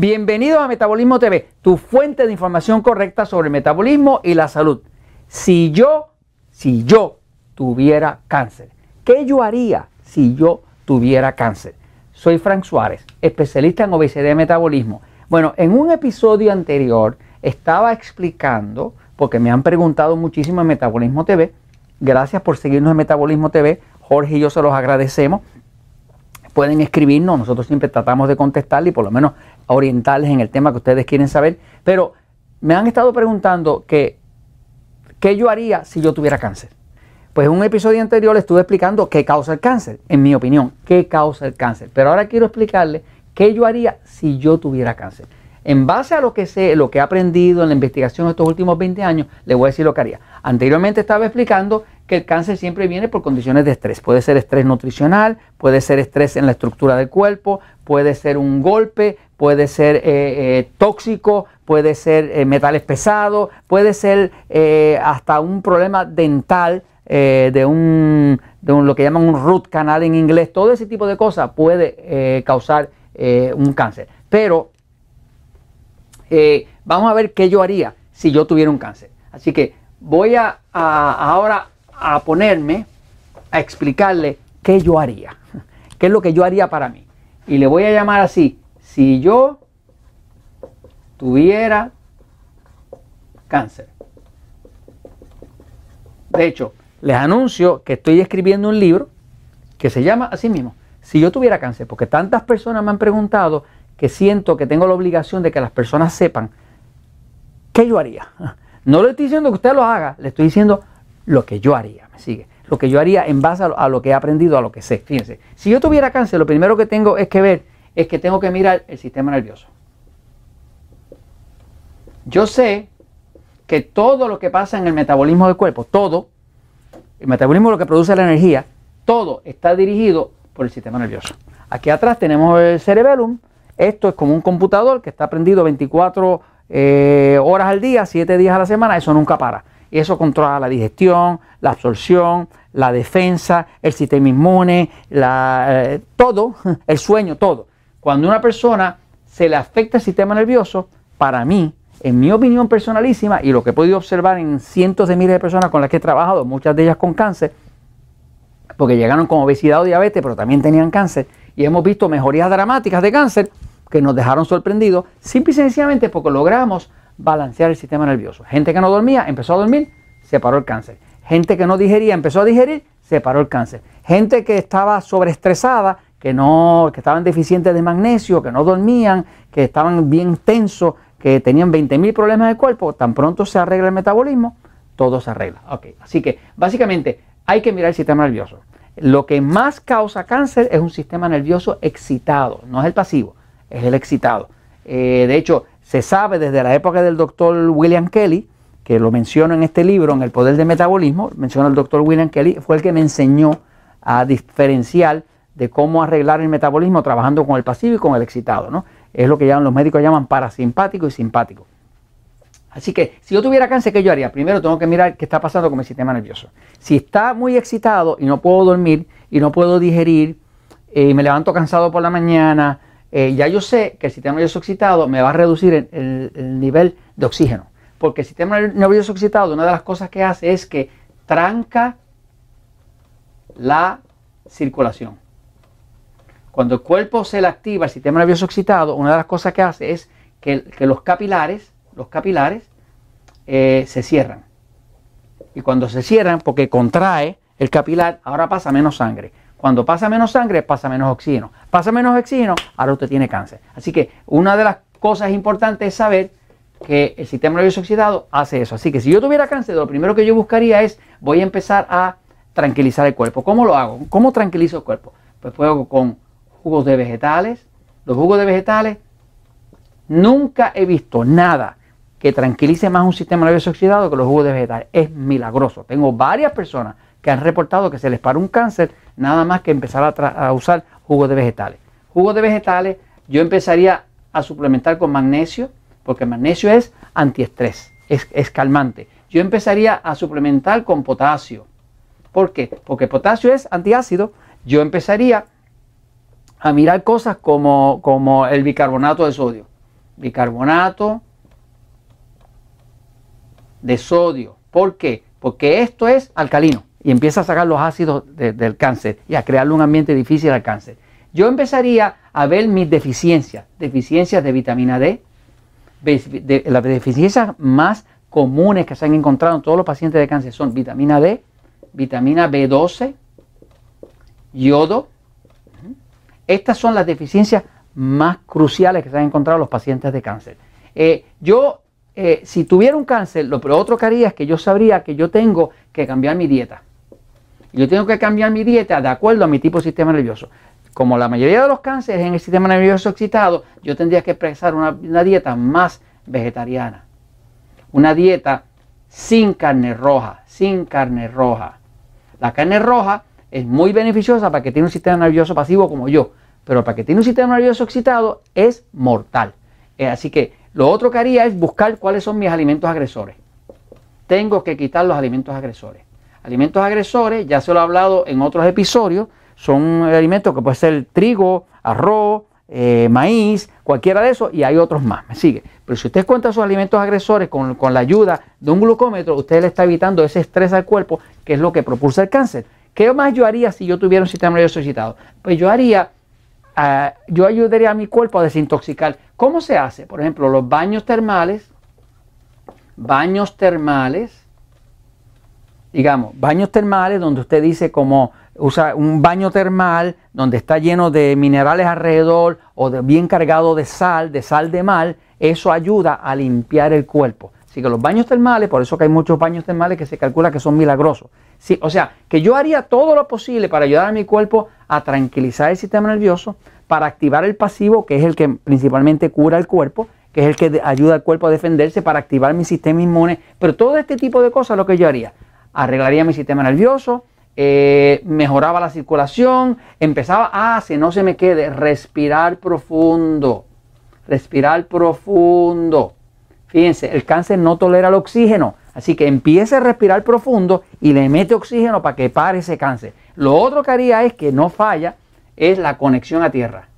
Bienvenidos a Metabolismo TV, tu fuente de información correcta sobre el metabolismo y la salud. Si yo, si yo tuviera cáncer, ¿qué yo haría si yo tuviera cáncer? Soy Frank Suárez, especialista en obesidad y metabolismo. Bueno, en un episodio anterior estaba explicando, porque me han preguntado muchísimo en Metabolismo TV, gracias por seguirnos en Metabolismo TV, Jorge y yo se los agradecemos pueden escribirnos, nosotros siempre tratamos de contestarle y por lo menos orientarles en el tema que ustedes quieren saber. Pero me han estado preguntando que, qué yo haría si yo tuviera cáncer. Pues en un episodio anterior les estuve explicando qué causa el cáncer, en mi opinión, qué causa el cáncer. Pero ahora quiero explicarles qué yo haría si yo tuviera cáncer. En base a lo que sé, lo que he aprendido en la investigación estos últimos 20 años, les voy a decir lo que haría. Anteriormente estaba explicando que el cáncer siempre viene por condiciones de estrés. Puede ser estrés nutricional, puede ser estrés en la estructura del cuerpo, puede ser un golpe, puede ser eh, eh, tóxico, puede ser eh, metales pesados, puede ser hasta un problema dental de, un, de lo que llaman un root canal en inglés. Todo ese tipo de cosas puede causar un cáncer. Pero vamos a ver qué yo haría si yo tuviera un cáncer. Así que voy a ahora a ponerme a explicarle qué yo haría, qué es lo que yo haría para mí. Y le voy a llamar así, si yo tuviera cáncer. De hecho, les anuncio que estoy escribiendo un libro que se llama así mismo, si yo tuviera cáncer, porque tantas personas me han preguntado que siento que tengo la obligación de que las personas sepan qué yo haría. No le estoy diciendo que usted lo haga, le estoy diciendo lo que yo haría, me sigue. Lo que yo haría en base a lo, que he aprendido, a lo que sé. Fíjense, si yo tuviera cáncer, lo primero que tengo es que ver es que tengo que mirar el sistema nervioso. Yo sé que todo lo que pasa en el metabolismo del cuerpo, todo, el metabolismo es lo que produce la energía, todo está dirigido por el sistema nervioso. Aquí atrás tenemos el cerebellum. Esto es como un computador que está prendido 24 eh, horas al día, 7 días a la semana. Eso nunca para. Y eso controla la digestión, la absorción, la defensa, el sistema inmune, eh, todo, el sueño, todo. Cuando una persona se le afecta el sistema nervioso, para mí, en mi opinión personalísima y lo que he podido observar en cientos de miles de personas con las que he trabajado, muchas de ellas con cáncer, porque llegaron con obesidad o diabetes, pero también tenían cáncer, y hemos visto mejorías dramáticas de cáncer que nos dejaron sorprendidos, simple y sencillamente porque logramos balancear el sistema nervioso. Gente que no dormía empezó a dormir, se paró el cáncer. Gente que no digería empezó a digerir, se paró el cáncer. Gente que estaba sobreestresada, que no, que estaban deficientes de magnesio, que no dormían, que estaban bien tensos, que tenían 20.000 problemas de cuerpo, tan pronto se arregla el metabolismo, todo se arregla. Okay. Así que básicamente hay que mirar el sistema nervioso. Lo que más causa cáncer es un sistema nervioso excitado, no es el pasivo, es el excitado. Eh, de hecho, se sabe desde la época del doctor William Kelly, que lo menciono en este libro, en El Poder del Metabolismo, menciona el doctor William Kelly, fue el que me enseñó a diferenciar de cómo arreglar el metabolismo trabajando con el pasivo y con el excitado. ¿no? Es lo que llaman, los médicos llaman parasimpático y simpático. Así que si yo tuviera cáncer, ¿qué yo haría? Primero tengo que mirar qué está pasando con mi sistema nervioso. Si está muy excitado y no puedo dormir y no puedo digerir, y eh, me levanto cansado por la mañana, eh, ya yo sé que el sistema nervioso excitado me va a reducir el, nivel de oxígeno. Porque el sistema nervioso excitado, una de las cosas que hace es que tranca la circulación. Cuando el cuerpo se le activa el sistema nervioso excitado, una de las cosas que hace es que, los capilares, los capilares eh, se cierran. Y cuando se cierran, porque contrae el capilar, ahora pasa menos sangre. Cuando pasa menos sangre, pasa menos oxígeno. Pasa menos oxígeno, ahora usted tiene cáncer. Así que una de las cosas importantes es saber que el sistema nervioso oxidado hace eso. Así que si yo tuviera cáncer, lo primero que yo buscaría es, voy a empezar a tranquilizar el cuerpo. ¿Cómo lo hago? ¿Cómo tranquilizo el cuerpo? Pues puedo con jugos de vegetales. Los jugos de vegetales, nunca he visto nada que tranquilice más un sistema nervioso oxidado que los jugos de vegetales. Es milagroso. Tengo varias personas que han reportado que se les paró un cáncer nada más que empezar a, usar jugos de vegetales. Jugos de vegetales yo empezaría a suplementar con magnesio, porque magnesio es antiestrés, es, es calmante. Yo empezaría a suplementar con potasio. ¿Por qué? Porque potasio es antiácido. Yo empezaría a mirar cosas como, como el bicarbonato de sodio. bicarbonato de sodio. ¿Por qué? Porque esto es alcalino y empieza a sacar los ácidos del cáncer y a crearle un ambiente difícil al cáncer. Yo empezaría a ver mis deficiencias, deficiencias de vitamina D, las deficiencias más comunes que se han encontrado en todos los pacientes de cáncer son vitamina D, vitamina B12, yodo. Estas son las deficiencias más cruciales que se han encontrado en los pacientes de cáncer. Eh, yo, eh, si tuviera un cáncer, lo, otro que haría es que yo sabría que yo tengo que cambiar mi dieta. Yo tengo que cambiar mi dieta de acuerdo a mi tipo de sistema nervioso. Como la mayoría de los cánceres en el sistema nervioso excitado, yo tendría que expresar una, una dieta más vegetariana. Una dieta sin carne roja, sin carne roja. La carne roja es muy beneficiosa para que tiene un sistema nervioso pasivo como yo, pero para que tiene un sistema nervioso excitado es mortal. Eh, así que lo otro que haría es buscar cuáles son mis alimentos agresores. Tengo que quitar los alimentos agresores. Alimentos agresores, ya se lo he hablado en otros episodios, son alimentos que puede ser trigo, arroz, eh, maíz, cualquiera de esos, y hay otros más. Me sigue. Pero si usted cuenta sus alimentos agresores con, con, la ayuda de un glucómetro, usted le está evitando ese estrés al cuerpo, que es lo que propulsa el cáncer. ¿Qué más yo haría si yo tuviera un sistema nervioso excitado? Pues yo haría, ah, yo ayudaría a mi cuerpo a desintoxicar. ¿Cómo se hace? Por ejemplo, los baños termales, baños termales, digamos, baños termales donde usted dice como usa un baño termal donde está lleno de minerales alrededor o de, bien cargado de sal, de sal de mal, eso ayuda a limpiar el cuerpo. Así que los baños termales, por eso que hay muchos baños termales que se calcula que son milagrosos. Sí, o sea, que yo haría todo lo posible para ayudar a mi cuerpo a tranquilizar el sistema nervioso, para activar el pasivo, que es el que principalmente cura el cuerpo, que es el que ayuda al cuerpo a defenderse, para activar mi sistema inmune. Pero todo este tipo de cosas es lo que yo haría. Arreglaría mi sistema nervioso, eh, mejoraba la circulación, empezaba, ah, si no se me quede, respirar profundo, respirar profundo. Fíjense, el cáncer no tolera el oxígeno, así que empiece a respirar profundo y le mete oxígeno para que pare ese cáncer. Lo otro que haría es que no falla, es la conexión a tierra.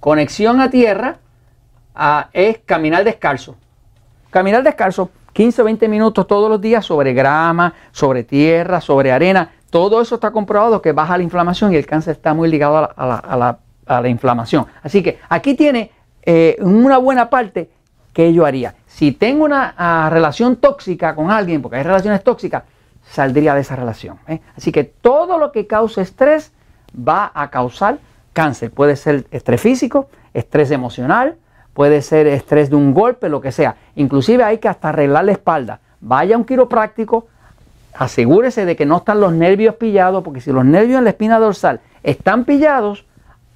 Conexión a tierra ah, es caminar descalzo. Caminar descalzo, 15 o 20 minutos todos los días sobre grama, sobre tierra, sobre arena. Todo eso está comprobado que baja la inflamación y el cáncer está muy ligado a la, inflamación. Así que aquí tiene eh, una buena parte que yo haría. Si tengo una ah, relación tóxica con alguien, porque hay relaciones tóxicas, saldría de esa relación. ¿eh? Así que todo lo que cause estrés va a causar cáncer. Puede ser estrés físico, estrés emocional, puede ser estrés de un golpe, lo que sea. Inclusive hay que hasta arreglar la espalda. Vaya a un quiropráctico, asegúrese de que no están los nervios pillados, porque si los nervios en la espina dorsal están pillados,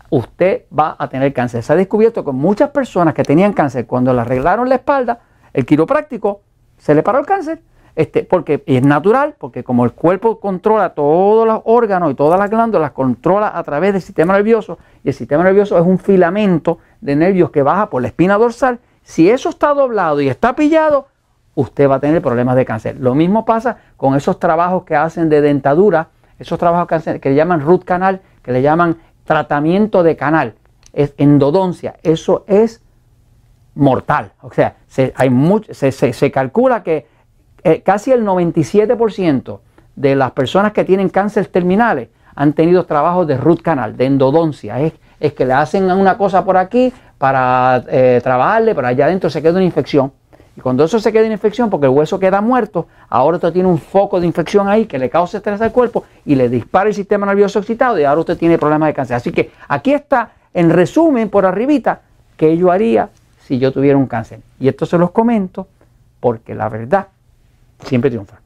usted va a tener cáncer. Se ha descubierto que muchas personas que tenían cáncer, cuando le arreglaron la espalda, el quiropráctico se le paró el cáncer. Este, porque es natural, porque como el cuerpo controla todos los órganos y todas las glándulas, controla a través del sistema nervioso, y el sistema nervioso es un filamento de nervios que baja por la espina dorsal, si eso está doblado y está pillado, usted va a tener problemas de cáncer. Lo mismo pasa con esos trabajos que hacen de dentadura, esos trabajos que, le llaman root canal, que le llaman tratamiento de canal, es endodoncia, eso es mortal. O sea, se, hay se calcula que eh, casi el 97% de las personas que tienen cáncer terminales han tenido trabajos de root canal, de endodoncia. Es que le hacen una cosa por aquí para eh, trabajarle, pero allá adentro se queda una infección. Y cuando eso se queda una infección, porque el hueso queda muerto, ahora usted tiene un foco de infección ahí que le causa estrés al cuerpo y le dispara el sistema nervioso excitado y ahora usted tiene problemas de cáncer. Así que aquí está, en resumen, por arribita, qué yo haría si yo tuviera un cáncer. Y esto se los comento porque la verdad siempre triunfa.